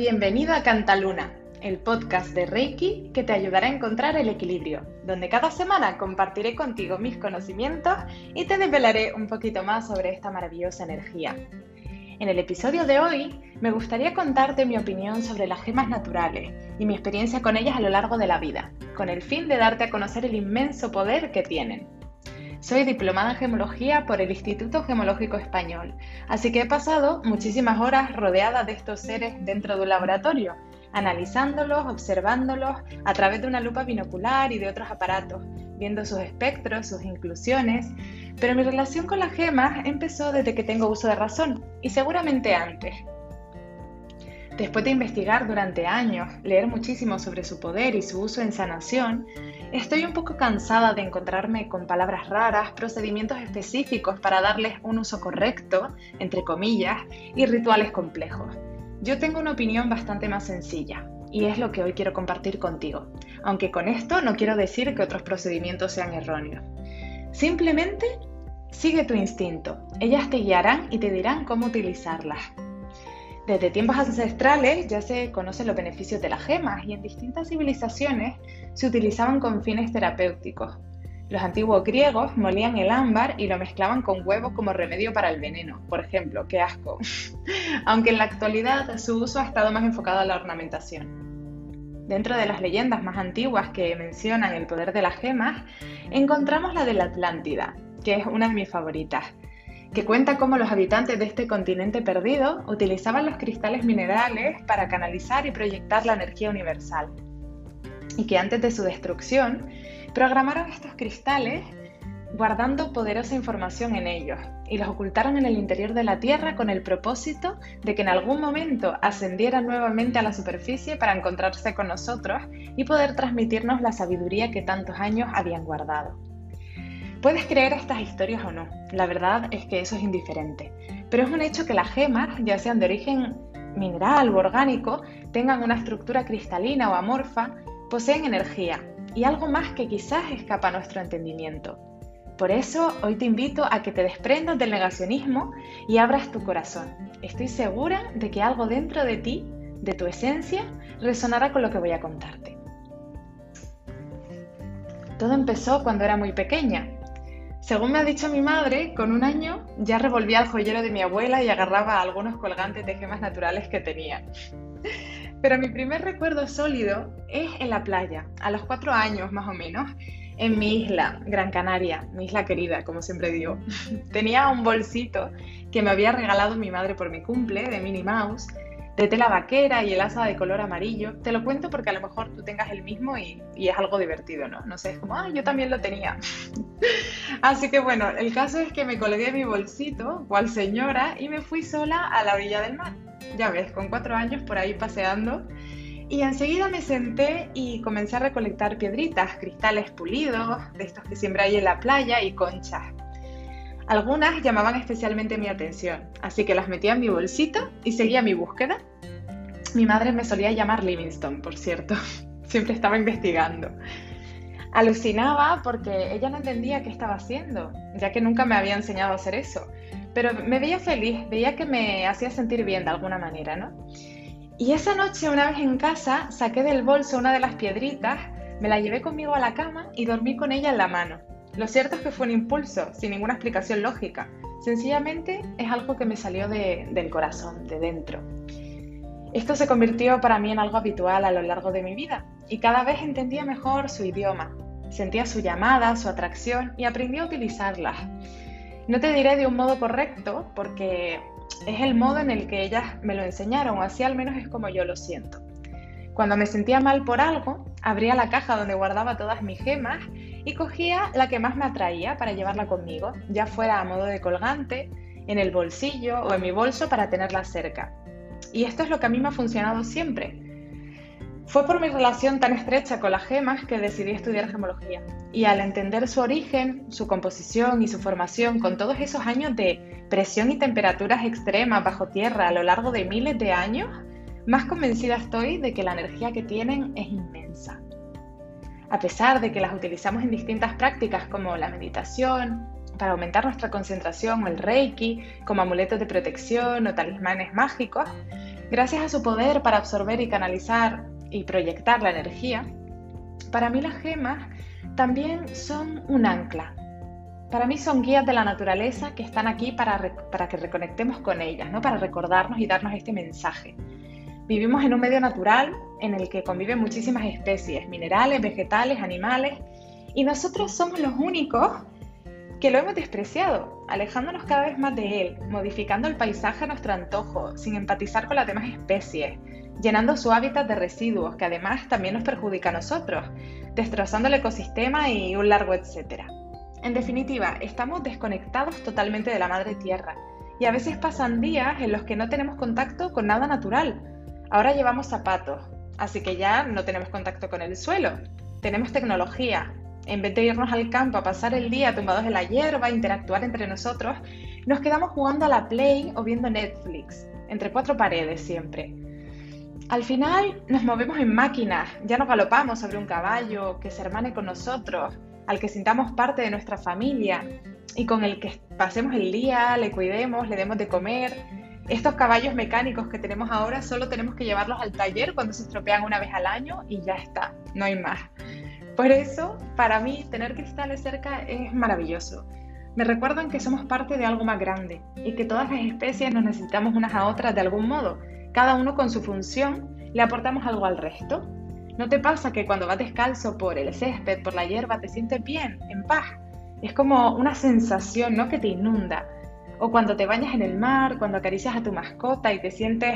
Bienvenido a Cantaluna, el podcast de Reiki que te ayudará a encontrar el equilibrio, donde cada semana compartiré contigo mis conocimientos y te desvelaré un poquito más sobre esta maravillosa energía. En el episodio de hoy me gustaría contarte mi opinión sobre las gemas naturales y mi experiencia con ellas a lo largo de la vida, con el fin de darte a conocer el inmenso poder que tienen. Soy diplomada en gemología por el Instituto Gemológico Español, así que he pasado muchísimas horas rodeada de estos seres dentro de un laboratorio, analizándolos, observándolos a través de una lupa binocular y de otros aparatos, viendo sus espectros, sus inclusiones, pero mi relación con las gemas empezó desde que tengo uso de razón, y seguramente antes. Después de investigar durante años, leer muchísimo sobre su poder y su uso en sanación, estoy un poco cansada de encontrarme con palabras raras, procedimientos específicos para darles un uso correcto, entre comillas, y rituales complejos. Yo tengo una opinión bastante más sencilla, y es lo que hoy quiero compartir contigo, aunque con esto no quiero decir que otros procedimientos sean erróneos. Simplemente sigue tu instinto, ellas te guiarán y te dirán cómo utilizarlas. Desde tiempos ancestrales ya se conocen los beneficios de las gemas y en distintas civilizaciones se utilizaban con fines terapéuticos. Los antiguos griegos molían el ámbar y lo mezclaban con huevos como remedio para el veneno, por ejemplo, qué asco. Aunque en la actualidad su uso ha estado más enfocado a la ornamentación. Dentro de las leyendas más antiguas que mencionan el poder de las gemas, encontramos la de la Atlántida, que es una de mis favoritas que cuenta cómo los habitantes de este continente perdido utilizaban los cristales minerales para canalizar y proyectar la energía universal. Y que antes de su destrucción, programaron estos cristales guardando poderosa información en ellos y los ocultaron en el interior de la Tierra con el propósito de que en algún momento ascendieran nuevamente a la superficie para encontrarse con nosotros y poder transmitirnos la sabiduría que tantos años habían guardado. Puedes creer estas historias o no, la verdad es que eso es indiferente, pero es un hecho que las gemas, ya sean de origen mineral o orgánico, tengan una estructura cristalina o amorfa, poseen energía y algo más que quizás escapa a nuestro entendimiento. Por eso hoy te invito a que te desprendas del negacionismo y abras tu corazón. Estoy segura de que algo dentro de ti, de tu esencia, resonará con lo que voy a contarte. Todo empezó cuando era muy pequeña, según me ha dicho mi madre, con un año ya revolvía el joyero de mi abuela y agarraba algunos colgantes de gemas naturales que tenía. Pero mi primer recuerdo sólido es en la playa, a los cuatro años más o menos, en mi isla, Gran Canaria, mi isla querida, como siempre digo. Tenía un bolsito que me había regalado mi madre por mi cumple de Minnie Mouse de tela vaquera y el asa de color amarillo. Te lo cuento porque a lo mejor tú tengas el mismo y, es algo divertido, ¿no? No sé, es como, ah, yo también lo tenía. Así que bueno, el caso es que me colgué mi bolsito, cual señora, y me fui sola a la orilla del mar. Ya ves, con cuatro años por ahí paseando. Y enseguida me senté y comencé a recolectar piedritas, cristales pulidos, de estos que siempre hay en la playa, y conchas. Algunas llamaban especialmente mi atención, así que las metía en mi bolsito y seguía mi búsqueda. Mi madre me solía llamar Livingstone, por cierto. Siempre estaba investigando. Alucinaba porque ella no entendía qué estaba haciendo, ya que nunca me había enseñado a hacer eso. Pero me veía feliz, veía que me hacía sentir bien de alguna manera, ¿no? Y esa noche, una vez en casa, saqué del bolso una de las piedritas, me la llevé conmigo a la cama y dormí con ella en la mano. Lo cierto es que fue un impulso, sin ninguna explicación lógica. Sencillamente es algo que me salió del corazón, de dentro. Esto se convirtió para mí en algo habitual a lo largo de mi vida y cada vez entendía mejor su idioma, sentía su llamada, su atracción y aprendí a utilizarlas. No te diré de un modo correcto porque es el modo en el que ellas me lo enseñaron, así al menos es como yo lo siento. Cuando me sentía mal por algo, abría la caja donde guardaba todas mis gemas y cogía la que más me atraía para llevarla conmigo, ya fuera a modo de colgante, en el bolsillo o en mi bolso para tenerla cerca. Y esto es lo que a mí me ha funcionado siempre. Fue por mi relación tan estrecha con las gemas que decidí estudiar gemología. Y al entender su origen, su composición y su formación con todos esos años de presión y temperaturas extremas bajo tierra a lo largo de miles de años, más convencida estoy de que la energía que tienen es inmensa a pesar de que las utilizamos en distintas prácticas como la meditación, para aumentar nuestra concentración o el reiki, como amuletos de protección o talismanes mágicos, Gracias a su poder para absorber y canalizar y proyectar la energía, para mí las gemas también son un ancla. Para mí son guías de la naturaleza que están aquí para, para que reconectemos con ellas, ¿no? para recordarnos y darnos este mensaje. Vivimos en un medio natural en el que conviven muchísimas especies, minerales, vegetales, animales, y nosotros somos los únicos que lo hemos despreciado, alejándonos cada vez más de él, modificando el paisaje a nuestro antojo, sin empatizar con las demás especies, llenando su hábitat de residuos que además también nos perjudica a nosotros, destrozando el ecosistema y un largo etcétera. En definitiva, estamos desconectados totalmente de la madre tierra y a veces pasan días en los que no tenemos contacto con nada natural. Ahora llevamos zapatos, así que ya no tenemos contacto con el suelo. Tenemos tecnología, en vez de irnos al campo a pasar el día tumbados en la hierba, interactuar entre nosotros, nos quedamos jugando a la Play o viendo Netflix, entre cuatro paredes siempre. Al final nos movemos en máquinas, ya no galopamos sobre un caballo que se hermane con nosotros, al que sintamos parte de nuestra familia y con el que pasemos el día, le cuidemos, le demos de comer. Estos caballos mecánicos que tenemos ahora solo tenemos que llevarlos al taller cuando se estropean una vez al año y ya está, no hay más. Por eso, para mí, tener cristales cerca es maravilloso. Me recuerdan que somos parte de algo más grande y que todas las especies nos necesitamos unas a otras de algún modo. Cada uno con su función le aportamos algo al resto. ¿No te pasa que cuando vas descalzo por el césped, por la hierba, te sientes bien, en paz? Es como una sensación, ¿no? Que te inunda. O cuando te bañas en el mar, cuando acaricias a tu mascota y te sientes,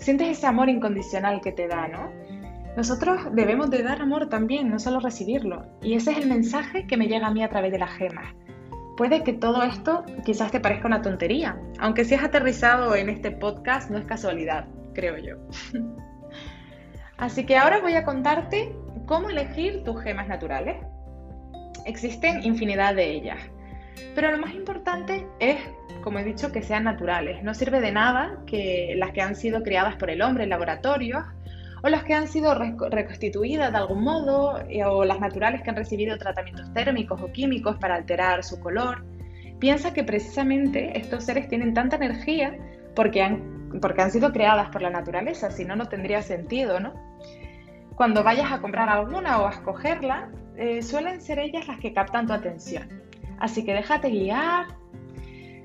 sientes ese amor incondicional que te da, ¿no? Nosotros debemos de dar amor también, no solo recibirlo. Y ese es el mensaje que me llega a mí a través de las gemas. Puede que todo esto quizás te parezca una tontería, aunque si has aterrizado en este podcast no es casualidad, creo yo. Así que ahora voy a contarte cómo elegir tus gemas naturales. Existen infinidad de ellas, pero lo más importante es, como he dicho, que sean naturales. No sirve de nada que las que han sido creadas por el hombre en laboratorios o las que han sido reconstituidas de algún modo, eh, o las naturales que han recibido tratamientos térmicos o químicos para alterar su color. Piensa que precisamente estos seres tienen tanta energía porque han, sido creadas por la naturaleza, si no, no tendría sentido, ¿no? Cuando vayas a comprar alguna o a escogerla, eh, suelen ser ellas las que captan tu atención. Así que déjate guiar,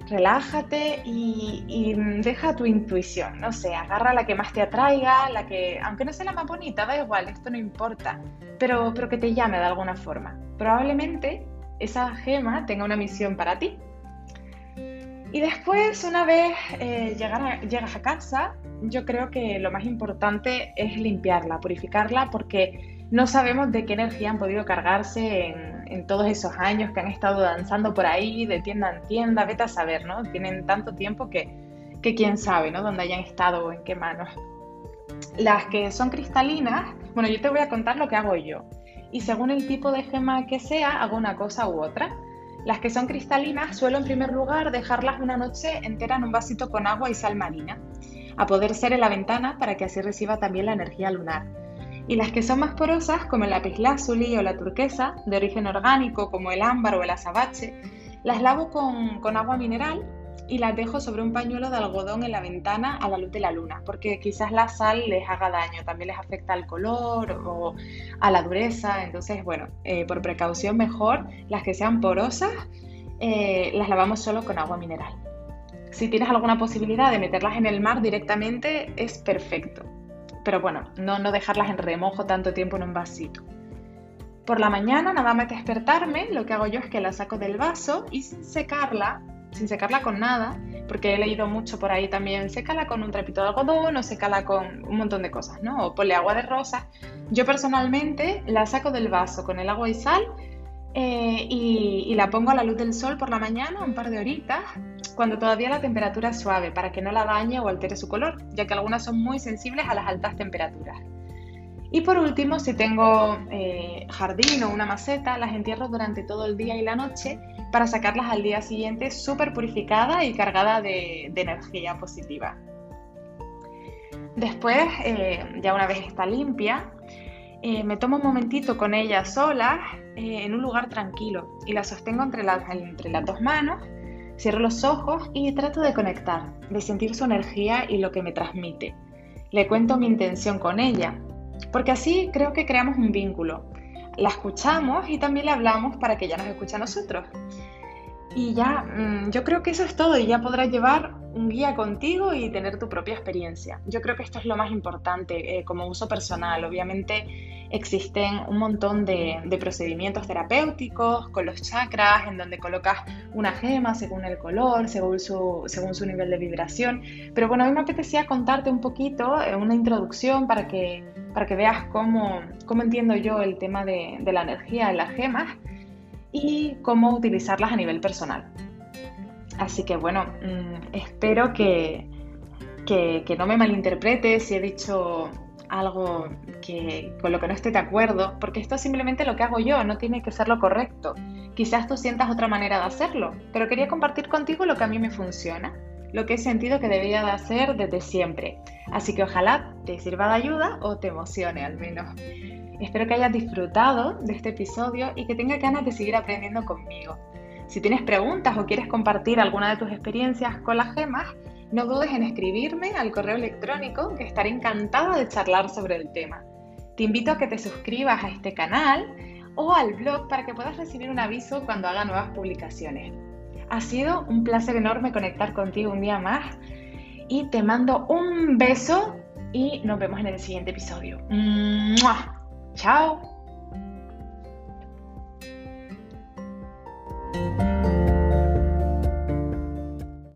relájate y, deja tu intuición, no sé, agarra la que más te atraiga, la que, aunque no sea la más bonita, da igual, esto no importa, pero, pero que te llame de alguna forma. Probablemente esa gema tenga una misión para ti. Y después, una vez eh, llegas a casa, yo creo que lo más importante es limpiarla, purificarla, porque no sabemos de qué energía han podido cargarse en, en todos esos años que han estado danzando por ahí, de tienda en tienda, vete a saber, ¿no? Tienen tanto tiempo que, que quién sabe, ¿no? Dónde hayan estado o en qué manos. Las que son cristalinas, bueno, yo te voy a contar lo que hago yo. Y según el tipo de gema que sea, hago una cosa u otra. Las que son cristalinas suelo en primer lugar dejarlas una noche entera en un vasito con agua y sal marina, a poder ser en la ventana para que así reciba también la energía lunar. Y las que son más porosas, como el lapislázuli o la turquesa, de origen orgánico, como el ámbar o el azabache, las lavo con, agua mineral y las dejo sobre un pañuelo de algodón en la ventana a la luz de la luna, porque quizás la sal les haga daño, también les afecta al color o a la dureza, entonces bueno, eh, por precaución mejor las que sean porosas eh, las lavamos solo con agua mineral. Si tienes alguna posibilidad de meterlas en el mar directamente es perfecto, pero bueno, no, no dejarlas en remojo tanto tiempo en un vasito. Por la mañana, nada más despertarme, lo que hago yo es que la saco del vaso y sin secarla, sin secarla con nada, porque he leído mucho por ahí también, sécala con un trapito de algodón o sécala con un montón de cosas, ¿no? O ponle agua de rosa. Yo personalmente la saco del vaso con el agua y sal eh, y, la pongo a la luz del sol por la mañana, un par de horitas, cuando todavía la temperatura es suave, para que no la dañe o altere su color, ya que algunas son muy sensibles a las altas temperaturas. Y por último, si tengo eh, jardín o una maceta, las entierro durante todo el día y la noche para sacarlas al día siguiente súper purificada y cargada de, energía positiva. Después, eh, ya una vez está limpia, eh, me tomo un momentito con ella sola eh, en un lugar tranquilo y la sostengo entre, entre las dos manos, cierro los ojos y trato de conectar, de sentir su energía y lo que me transmite. le cuento mi intención con ella, porque así creo que creamos un vínculo. La escuchamos y también le hablamos para que ella nos escuche a nosotros. Y ya, mm, yo creo que eso es todo y ya podrás llevar un guía contigo y tener tu propia experiencia. Yo creo que esto es lo más importante eh, como uso personal. Obviamente existen un montón de, procedimientos terapéuticos con los chakras en donde colocas una gema según el color, según su, según su nivel de vibración. Pero bueno, a mí me apetecía contarte un poquito, eh, una introducción para que, para que veas cómo, cómo entiendo yo el tema de, de la energía en las gemas y cómo utilizarlas a nivel personal. Así que bueno, mm, espero que, que, no me malinterpretes si he dicho algo que, con lo que no esté de acuerdo, porque esto es simplemente lo que hago yo, no tiene que ser lo correcto. Quizás tú sientas otra manera de hacerlo, pero quería compartir contigo lo que a mí me funciona, lo que he sentido que debía de hacer desde siempre. Así que ojalá te sirva de ayuda o te emocione al menos. Espero que hayas disfrutado de este episodio y que tengas ganas de seguir aprendiendo conmigo. Si tienes preguntas o quieres compartir alguna de tus experiencias con las gemas, no dudes en escribirme al correo electrónico que estaré encantada de charlar sobre el tema. Te invito a que te suscribas a este canal o al blog para que puedas recibir un aviso cuando haga nuevas publicaciones. Ha sido un placer enorme conectar contigo un día más y te mando un beso y nos vemos en el siguiente episodio. ¡Chao!